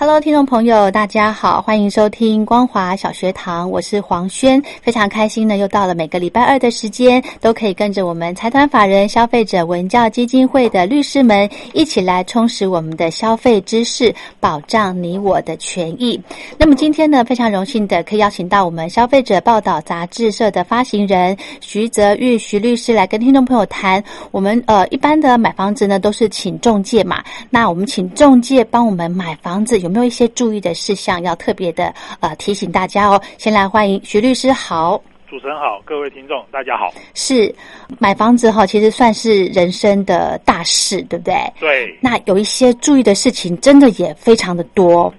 Hello，听众朋友，大家好，欢迎收听光华小学堂，我是黄轩，非常开心呢，又到了每个礼拜二的时间，都可以跟着我们财团法人消费者文教基金会的律师们一起来充实我们的消费知识，保障你我的权益。那么今天呢，非常荣幸的可以邀请到我们消费者报道杂志社的发行人徐泽玉徐律师来跟听众朋友谈。我们呃一般的买房子呢，都是请中介嘛，那我们请中介帮我们买房子，有没有一些注意的事项要特别的呃提醒大家哦？先来欢迎徐律师，好，主持人好，各位听众大家好。是买房子哈，其实算是人生的大事，对不对？对。那有一些注意的事情，真的也非常的多。